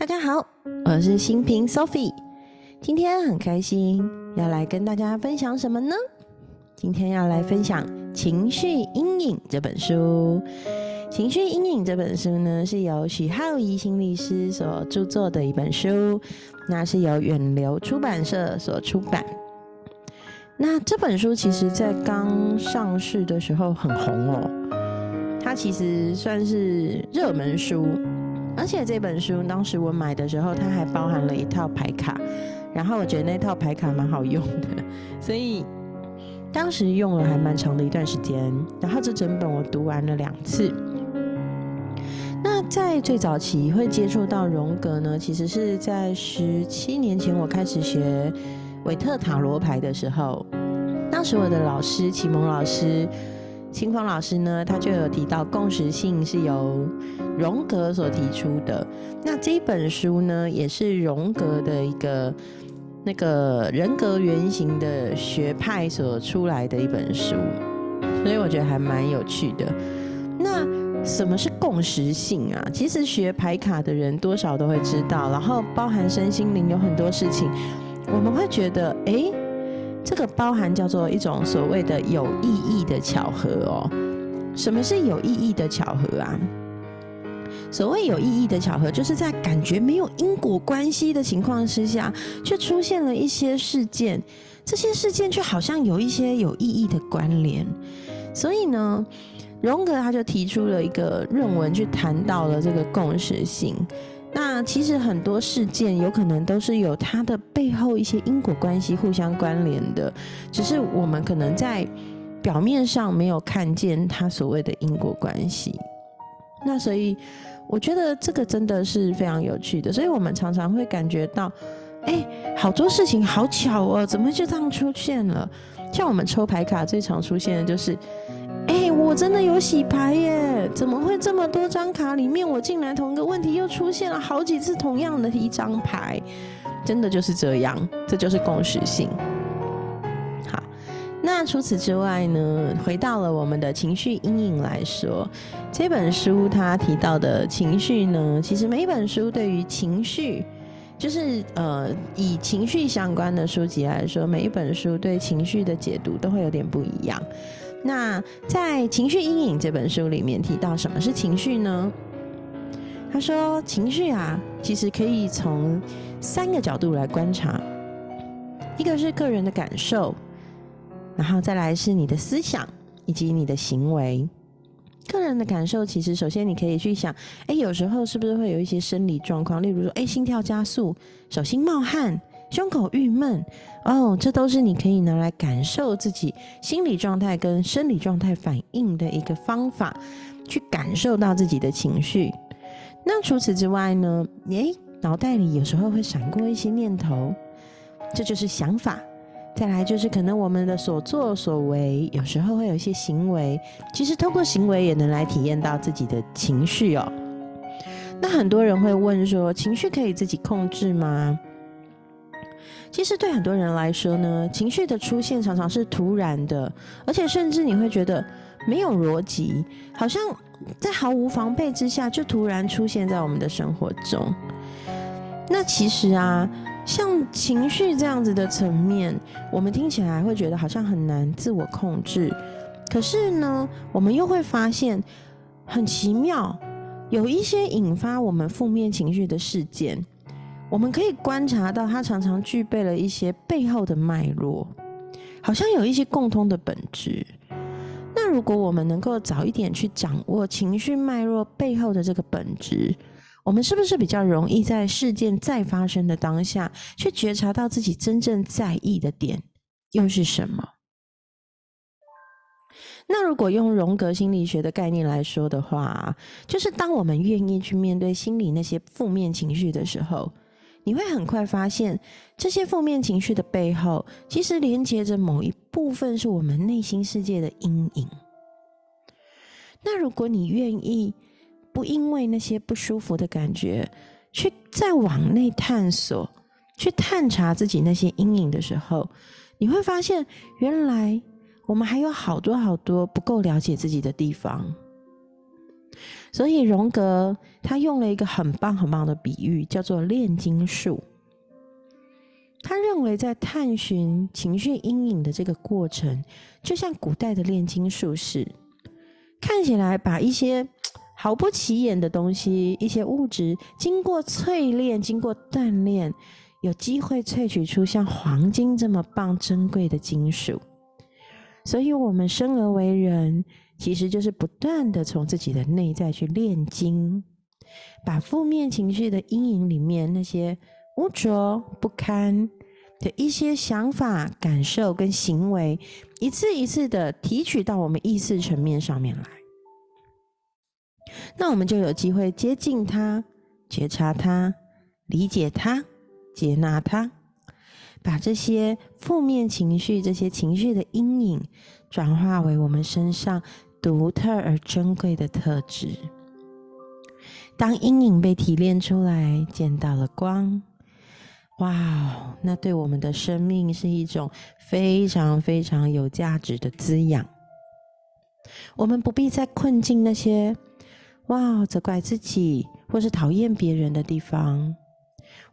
大家好，我是新平 Sophie，今天很开心要来跟大家分享什么呢？今天要来分享《情绪阴影》这本书。《情绪阴影》这本书呢，是由许浩怡心理师所著作的一本书，那是由远流出版社所出版。那这本书其实在刚上市的时候很红哦，它其实算是热门书。而且这本书当时我买的时候，它还包含了一套牌卡，然后我觉得那套牌卡蛮好用的，所以当时用了还蛮长的一段时间。然后这整本我读完了两次。那在最早期会接触到荣格呢，其实是在十七年前我开始学韦特塔罗牌的时候，当时我的老师启蒙老师。清风老师呢，他就有提到共识性是由荣格所提出的。那这本书呢，也是荣格的一个那个人格原型的学派所出来的一本书，所以我觉得还蛮有趣的。那什么是共识性啊？其实学牌卡的人多少都会知道，然后包含身心灵有很多事情，我们会觉得，哎。这个包含叫做一种所谓的有意义的巧合哦。什么是有意义的巧合啊？所谓有意义的巧合，就是在感觉没有因果关系的情况之下，却出现了一些事件，这些事件却好像有一些有意义的关联。所以呢，荣格他就提出了一个论文，去谈到了这个共识性。那其实很多事件有可能都是有它的背后一些因果关系互相关联的，只是我们可能在表面上没有看见它所谓的因果关系。那所以我觉得这个真的是非常有趣的，所以我们常常会感觉到，哎，好多事情好巧哦，怎么就这样出现了？像我们抽牌卡最常出现的就是。哎，我真的有洗牌耶！怎么会这么多张卡里面，我竟然同一个问题又出现了好几次同样的一张牌？真的就是这样，这就是共识性。好，那除此之外呢？回到了我们的情绪阴影来说，这本书它提到的情绪呢，其实每一本书对于情绪，就是呃以情绪相关的书籍来说，每一本书对情绪的解读都会有点不一样。那在《情绪阴影》这本书里面提到什么是情绪呢？他说，情绪啊，其实可以从三个角度来观察，一个是个人的感受，然后再来是你的思想以及你的行为。个人的感受，其实首先你可以去想，哎，有时候是不是会有一些生理状况，例如说，哎，心跳加速、手心冒汗。胸口郁闷哦，这都是你可以拿来感受自己心理状态跟生理状态反应的一个方法，去感受到自己的情绪。那除此之外呢？诶，脑袋里有时候会闪过一些念头，这就是想法。再来就是可能我们的所作所为，有时候会有一些行为，其实通过行为也能来体验到自己的情绪哦。那很多人会问说，情绪可以自己控制吗？其实对很多人来说呢，情绪的出现常常是突然的，而且甚至你会觉得没有逻辑，好像在毫无防备之下就突然出现在我们的生活中。那其实啊，像情绪这样子的层面，我们听起来会觉得好像很难自我控制。可是呢，我们又会发现很奇妙，有一些引发我们负面情绪的事件。我们可以观察到，它常常具备了一些背后的脉络，好像有一些共通的本质。那如果我们能够早一点去掌握情绪脉络背后的这个本质，我们是不是比较容易在事件再发生的当下，去觉察到自己真正在意的点又是什么？那如果用荣格心理学的概念来说的话，就是当我们愿意去面对心里那些负面情绪的时候。你会很快发现，这些负面情绪的背后，其实连接着某一部分是我们内心世界的阴影。那如果你愿意不因为那些不舒服的感觉，去再往内探索，去探查自己那些阴影的时候，你会发现，原来我们还有好多好多不够了解自己的地方。所以荣格他用了一个很棒很棒的比喻，叫做炼金术。他认为，在探寻情绪阴影的这个过程，就像古代的炼金术士，看起来把一些毫不起眼的东西、一些物质，经过淬炼、经过锻炼，有机会萃取出像黄金这么棒、珍贵的金属。所以，我们生而为人，其实就是不断的从自己的内在去炼金，把负面情绪的阴影里面那些。污浊不堪的一些想法、感受跟行为，一次一次的提取到我们意识层面上面来，那我们就有机会接近它、觉察它、理解它、接纳它，把这些负面情绪、这些情绪的阴影，转化为我们身上独特而珍贵的特质。当阴影被提炼出来，见到了光。哇哦，那对我们的生命是一种非常非常有价值的滋养。我们不必再困进那些哇责怪自己或是讨厌别人的地方，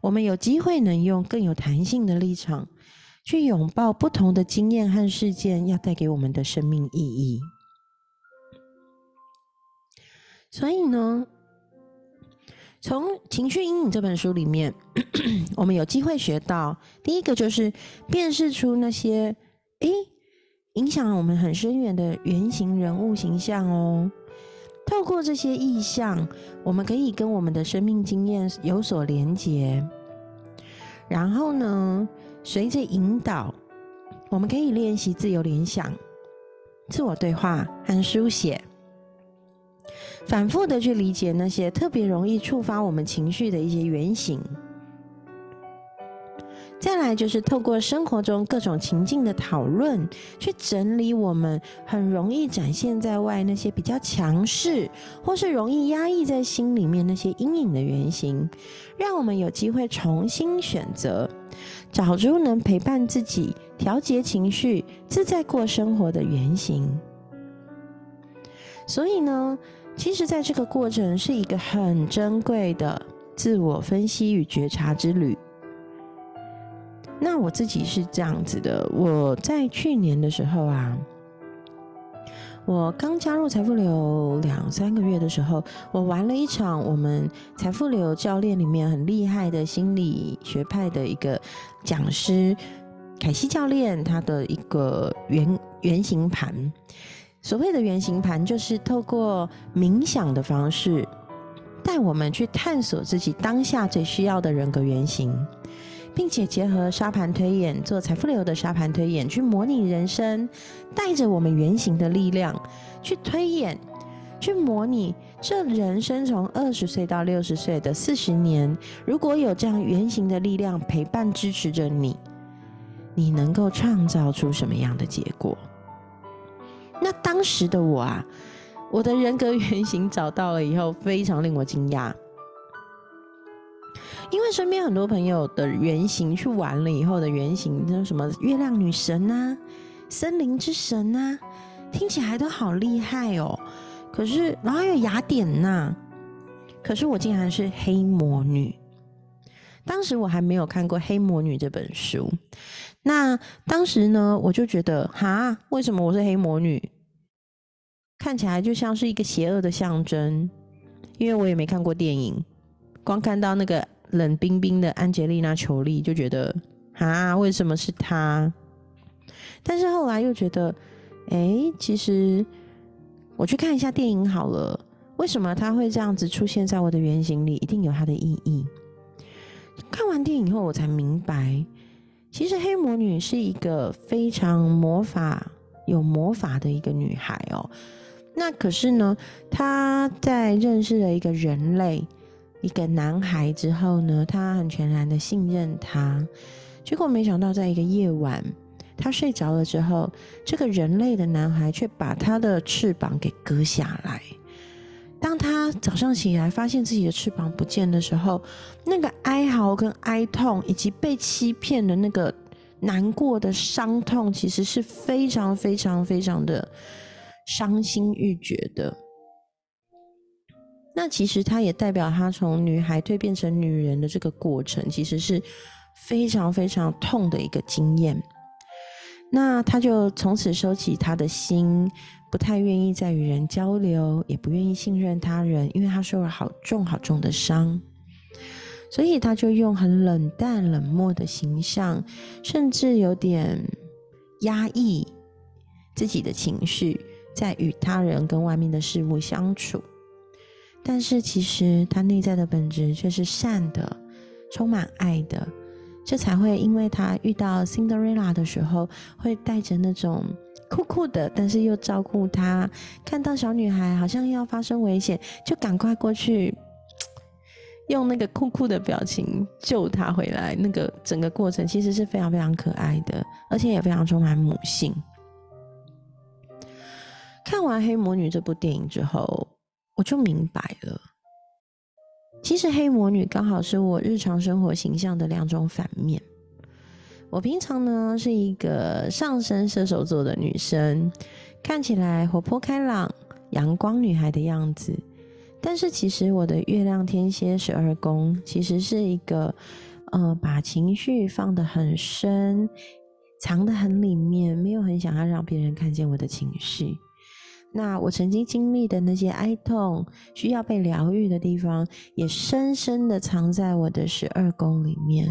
我们有机会能用更有弹性的立场去拥抱不同的经验和事件要带给我们的生命意义。所以呢？从《情绪阴影》这本书里面，我们有机会学到，第一个就是辨识出那些诶影响了我们很深远的原型人物形象哦。透过这些意象，我们可以跟我们的生命经验有所连结。然后呢，随着引导，我们可以练习自由联想、自我对话和书写。反复的去理解那些特别容易触发我们情绪的一些原型，再来就是透过生活中各种情境的讨论，去整理我们很容易展现在外那些比较强势，或是容易压抑在心里面那些阴影的原型，让我们有机会重新选择，找出能陪伴自己、调节情绪、自在过生活的原型。所以呢？其实，在这个过程是一个很珍贵的自我分析与觉察之旅。那我自己是这样子的：我在去年的时候啊，我刚加入财富流两三个月的时候，我玩了一场我们财富流教练里面很厉害的心理学派的一个讲师凯西教练他的一个原原型盘。所谓的圆形盘，就是透过冥想的方式，带我们去探索自己当下最需要的人格原型，并且结合沙盘推演，做财富流的沙盘推演，去模拟人生，带着我们原型的力量去推演，去模拟这人生从二十岁到六十岁的四十年，如果有这样原型的力量陪伴支持着你，你能够创造出什么样的结果？那当时的我啊，我的人格原型找到了以后，非常令我惊讶，因为身边很多朋友的原型去玩了以后的原型，那什么月亮女神啊、森林之神啊，听起来都好厉害哦。可是，然后还有雅典娜，可是我竟然是黑魔女。当时我还没有看过《黑魔女》这本书。那当时呢，我就觉得，哈，为什么我是黑魔女？看起来就像是一个邪恶的象征，因为我也没看过电影，光看到那个冷冰冰的安吉丽娜·裘丽，就觉得，哈，为什么是她？但是后来又觉得，哎，其实我去看一下电影好了，为什么她会这样子出现在我的原型里？一定有它的意义。看完电影后，我才明白。其实黑魔女是一个非常魔法、有魔法的一个女孩哦。那可是呢，她在认识了一个人类、一个男孩之后呢，她很全然的信任他。结果没想到，在一个夜晚，她睡着了之后，这个人类的男孩却把她的翅膀给割下来。当他早上起来发现自己的翅膀不见的时候，那个哀嚎跟哀痛，以及被欺骗的那个难过的伤痛，其实是非常非常非常的伤心欲绝的。那其实它也代表他从女孩蜕变成女人的这个过程，其实是非常非常痛的一个经验。那他就从此收起他的心，不太愿意再与人交流，也不愿意信任他人，因为他受了好重好重的伤。所以他就用很冷淡、冷漠的形象，甚至有点压抑自己的情绪，在与他人跟外面的事物相处。但是其实他内在的本质却是善的，充满爱的。这才会因为他遇到 Cinderella 的时候，会带着那种酷酷的，但是又照顾她。看到小女孩好像要发生危险，就赶快过去，用那个酷酷的表情救她回来。那个整个过程其实是非常非常可爱的，而且也非常充满母性。看完《黑魔女》这部电影之后，我就明白了。其实黑魔女刚好是我日常生活形象的两种反面。我平常呢是一个上升射手座的女生，看起来活泼开朗、阳光女孩的样子。但是其实我的月亮天蝎十二宫其实是一个，呃，把情绪放得很深，藏得很里面，没有很想要让别人看见我的情绪。那我曾经经历的那些哀痛，需要被疗愈的地方，也深深的藏在我的十二宫里面。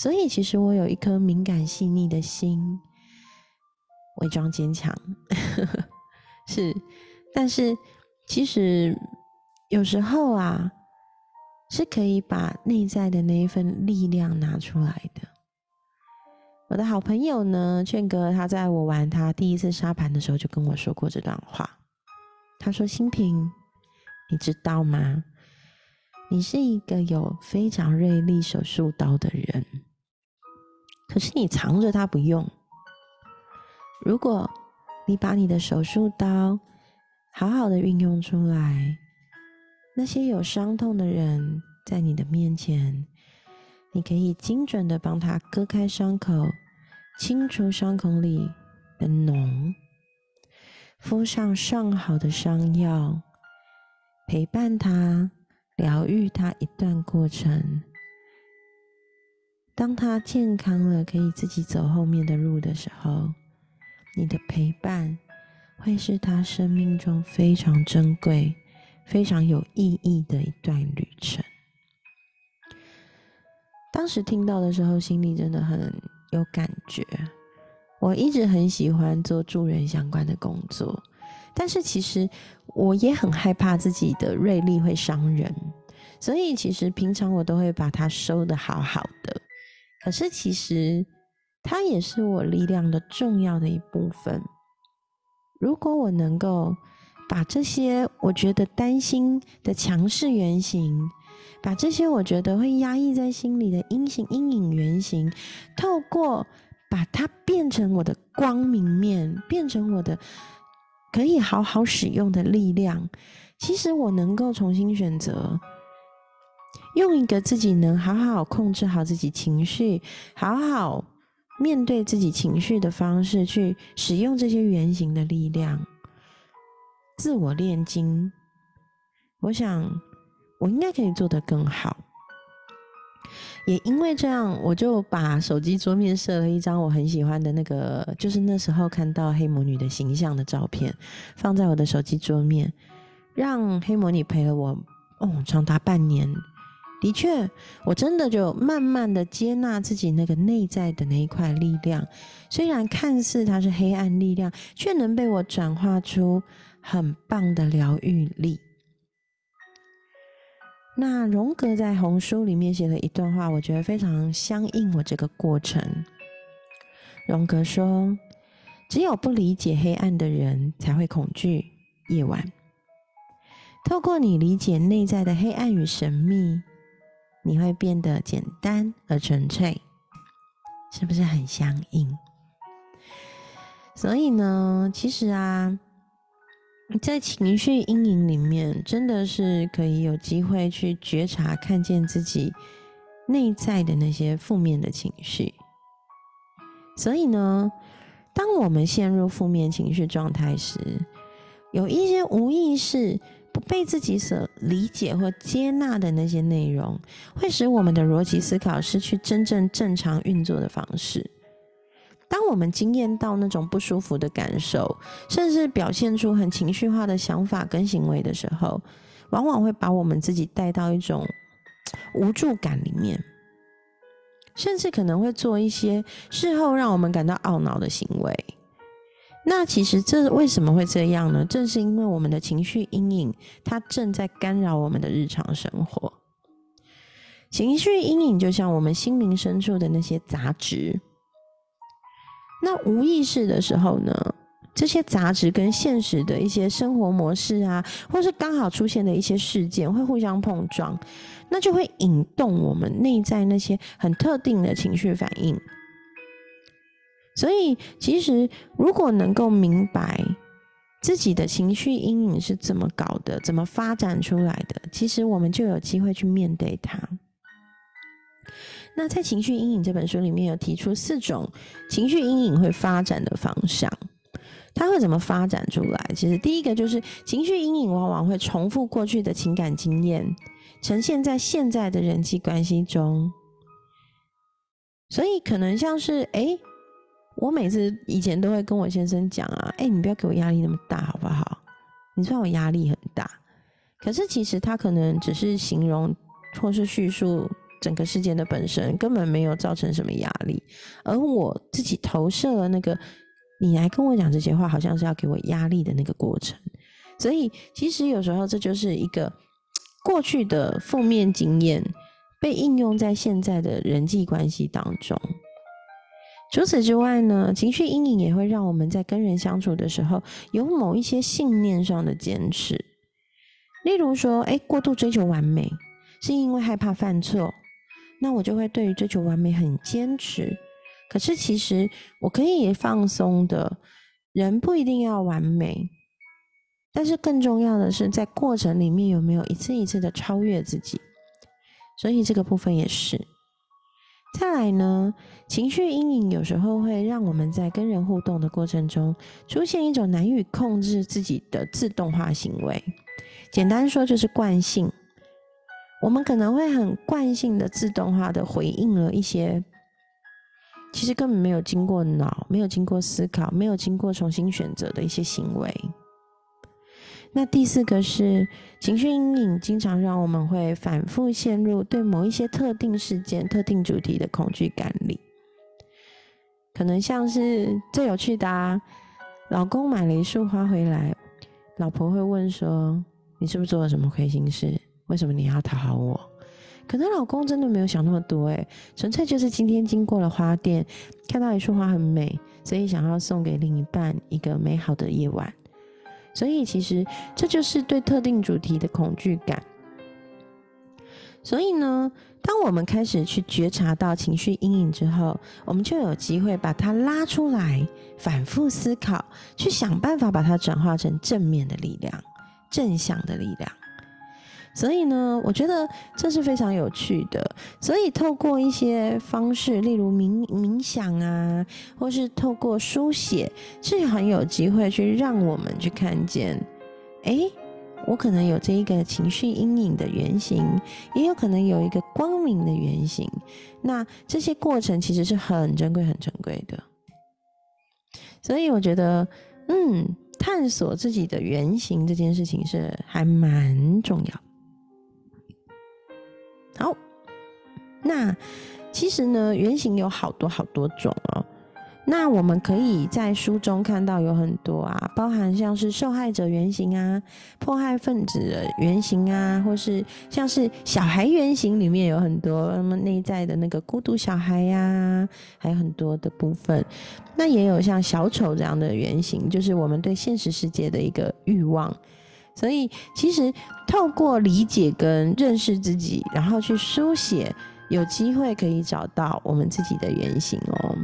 所以，其实我有一颗敏感细腻的心，伪装坚强，是。但是，其实有时候啊，是可以把内在的那一份力量拿出来的。我的好朋友呢，劝哥，他在我玩他第一次沙盘的时候就跟我说过这段话。他说：“新平，你知道吗？你是一个有非常锐利手术刀的人，可是你藏着它不用。如果你把你的手术刀好好的运用出来，那些有伤痛的人在你的面前。”你可以精准的帮他割开伤口，清除伤口里的脓，敷上上好的伤药，陪伴他，疗愈他一段过程。当他健康了，可以自己走后面的路的时候，你的陪伴会是他生命中非常珍贵、非常有意义的一段旅程。当时听到的时候，心里真的很有感觉。我一直很喜欢做助人相关的工作，但是其实我也很害怕自己的锐利会伤人，所以其实平常我都会把它收的好好的。可是其实它也是我力量的重要的一部分。如果我能够把这些我觉得担心的强势原型，把这些我觉得会压抑在心里的阴形、阴影原型，透过把它变成我的光明面，变成我的可以好好使用的力量。其实我能够重新选择，用一个自己能好好控制好自己情绪、好好面对自己情绪的方式，去使用这些原型的力量，自我炼金。我想。我应该可以做得更好，也因为这样，我就把手机桌面设了一张我很喜欢的那个，就是那时候看到黑魔女的形象的照片，放在我的手机桌面，让黑魔女陪了我哦长达半年。的确，我真的就慢慢的接纳自己那个内在的那一块力量，虽然看似它是黑暗力量，却能被我转化出很棒的疗愈力。那荣格在红书里面写了一段话，我觉得非常相应我这个过程。荣格说：“只有不理解黑暗的人才会恐惧夜晚。透过你理解内在的黑暗与神秘，你会变得简单而纯粹，是不是很相应？所以呢，其实啊。”在情绪阴影里面，真的是可以有机会去觉察、看见自己内在的那些负面的情绪。所以呢，当我们陷入负面情绪状态时，有一些无意识、不被自己所理解或接纳的那些内容，会使我们的逻辑思考失去真正正常运作的方式。当我们经验到那种不舒服的感受，甚至表现出很情绪化的想法跟行为的时候，往往会把我们自己带到一种无助感里面，甚至可能会做一些事后让我们感到懊恼的行为。那其实这为什么会这样呢？正是因为我们的情绪阴影，它正在干扰我们的日常生活。情绪阴影就像我们心灵深处的那些杂质。那无意识的时候呢，这些杂质跟现实的一些生活模式啊，或是刚好出现的一些事件会互相碰撞，那就会引动我们内在那些很特定的情绪反应。所以，其实如果能够明白自己的情绪阴影是怎么搞的，怎么发展出来的，其实我们就有机会去面对它。那在《情绪阴影》这本书里面有提出四种情绪阴影会发展的方向，它会怎么发展出来？其实第一个就是情绪阴影往往会重复过去的情感经验，呈现在现在的人际关系中，所以可能像是哎，我每次以前都会跟我先生讲啊，哎，你不要给我压力那么大好不好？你知道我压力很大，可是其实他可能只是形容或是叙述。整个事件的本身根本没有造成什么压力，而我自己投射了那个你来跟我讲这些话，好像是要给我压力的那个过程。所以其实有时候这就是一个过去的负面经验被应用在现在的人际关系当中。除此之外呢，情绪阴影也会让我们在跟人相处的时候有某一些信念上的坚持，例如说，哎，过度追求完美是因为害怕犯错。那我就会对于追求完美很坚持，可是其实我可以放松的，人不一定要完美，但是更重要的是在过程里面有没有一次一次的超越自己，所以这个部分也是。再来呢，情绪阴影有时候会让我们在跟人互动的过程中出现一种难以控制自己的自动化行为，简单说就是惯性。我们可能会很惯性的、自动化的回应了一些，其实根本没有经过脑、没有经过思考、没有经过重新选择的一些行为。那第四个是情绪阴影，经常让我们会反复陷入对某一些特定事件、特定主题的恐惧感里。可能像是最有趣的啊，老公买了一束花回来，老婆会问说：“你是不是做了什么亏心事？”为什么你要讨好我？可能老公真的没有想那么多，诶，纯粹就是今天经过了花店，看到一束花很美，所以想要送给另一半一个美好的夜晚。所以其实这就是对特定主题的恐惧感。所以呢，当我们开始去觉察到情绪阴影之后，我们就有机会把它拉出来，反复思考，去想办法把它转化成正面的力量、正向的力量。所以呢，我觉得这是非常有趣的。所以透过一些方式，例如冥冥想啊，或是透过书写，是很有机会去让我们去看见，哎，我可能有这一个情绪阴影的原型，也有可能有一个光明的原型。那这些过程其实是很珍贵、很珍贵的。所以我觉得，嗯，探索自己的原型这件事情是还蛮重要。好，那其实呢，原型有好多好多种哦。那我们可以在书中看到有很多啊，包含像是受害者原型啊、迫害分子的原型啊，或是像是小孩原型里面有很多那么内在的那个孤独小孩呀，还有很多的部分。那也有像小丑这样的原型，就是我们对现实世界的一个欲望。所以，其实透过理解跟认识自己，然后去书写，有机会可以找到我们自己的原型哦。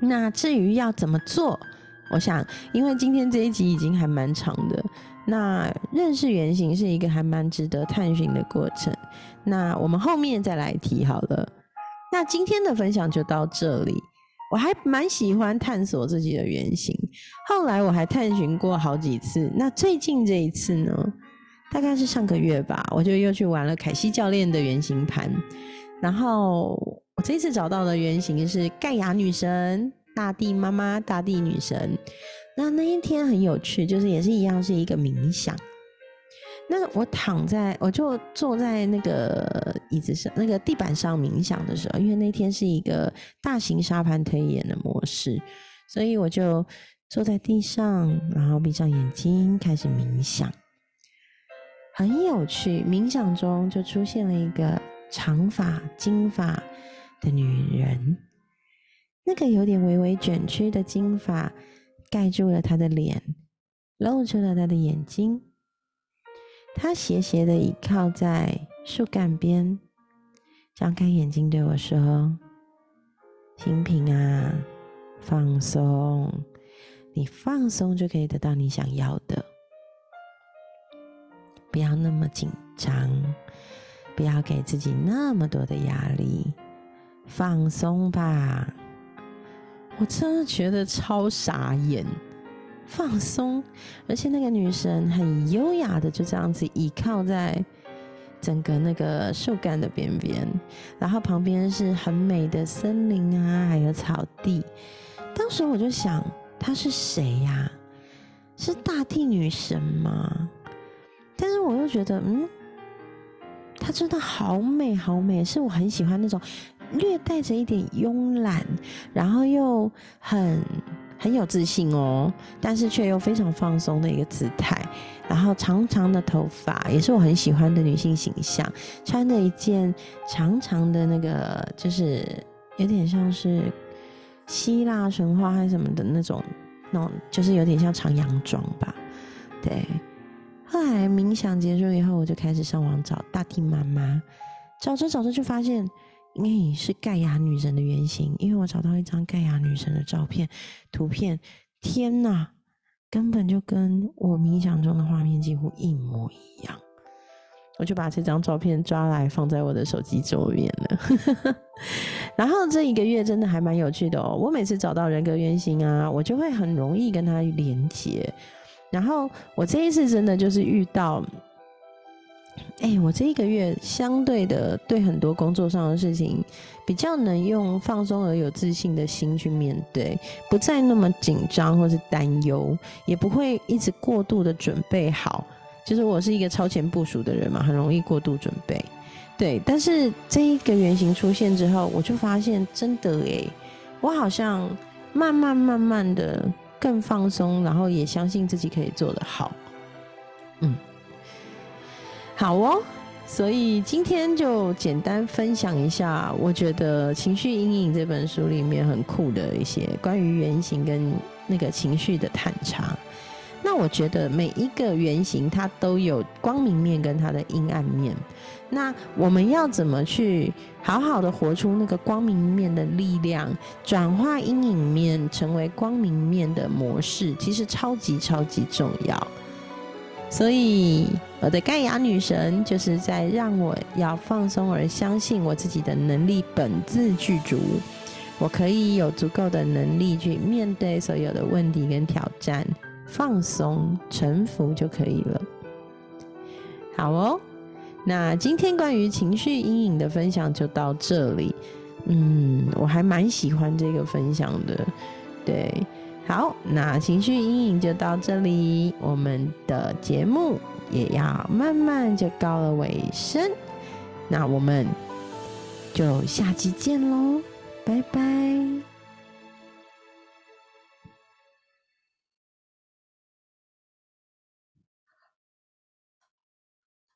那至于要怎么做，我想，因为今天这一集已经还蛮长的，那认识原型是一个还蛮值得探寻的过程。那我们后面再来提好了。那今天的分享就到这里。我还蛮喜欢探索自己的原型，后来我还探寻过好几次。那最近这一次呢，大概是上个月吧，我就又去玩了凯西教练的原型盘。然后我这次找到的原型是盖亚女神、大地妈妈、大地女神。那那一天很有趣，就是也是一样是一个冥想。那我躺在，我就坐在那个椅子上，那个地板上冥想的时候，因为那天是一个大型沙盘推演的模式，所以我就坐在地上，然后闭上眼睛开始冥想。很有趣，冥想中就出现了一个长发金发的女人，那个有点微微卷曲的金发盖住了她的脸，露出了她的眼睛。他斜斜的倚靠在树干边，张开眼睛对我说：“新平啊，放松，你放松就可以得到你想要的。不要那么紧张，不要给自己那么多的压力，放松吧。”我真的觉得超傻眼。放松，而且那个女神很优雅的就这样子倚靠在整个那个树干的边边，然后旁边是很美的森林啊，还有草地。当时我就想，她是谁呀？是大地女神吗？但是我又觉得，嗯，她真的好美，好美，是我很喜欢那种略带着一点慵懒，然后又很。很有自信哦，但是却又非常放松的一个姿态，然后长长的头发也是我很喜欢的女性形象，穿着一件长长的那个，就是有点像是希腊神话还是什么的那种，那种就是有点像长洋装吧。对，后来冥想结束以后，我就开始上网找大地妈妈，找着找着就发现。因为是盖亚女神的原型，因为我找到一张盖亚女神的照片图片，天哪，根本就跟我冥想中的画面几乎一模一样。我就把这张照片抓来放在我的手机桌面了。然后这一个月真的还蛮有趣的哦，我每次找到人格原型啊，我就会很容易跟他连接。然后我这一次真的就是遇到。哎，我这一个月相对的对很多工作上的事情，比较能用放松而有自信的心去面对，不再那么紧张或是担忧，也不会一直过度的准备好。就是我是一个超前部署的人嘛，很容易过度准备。对，但是这一个原型出现之后，我就发现真的哎，我好像慢慢慢慢的更放松，然后也相信自己可以做得好。嗯。好哦，所以今天就简单分享一下，我觉得《情绪阴影》这本书里面很酷的一些关于原型跟那个情绪的探查。那我觉得每一个原型它都有光明面跟它的阴暗面。那我们要怎么去好好的活出那个光明面的力量，转化阴影面成为光明面的模式，其实超级超级重要。所以，我的盖亚女神就是在让我要放松，而相信我自己的能力本自具足，我可以有足够的能力去面对所有的问题跟挑战，放松、臣服就可以了。好哦，那今天关于情绪阴影的分享就到这里。嗯，我还蛮喜欢这个分享的，对。好，那情绪阴影就到这里，我们的节目也要慢慢就告了尾声，那我们就下期见喽，拜拜。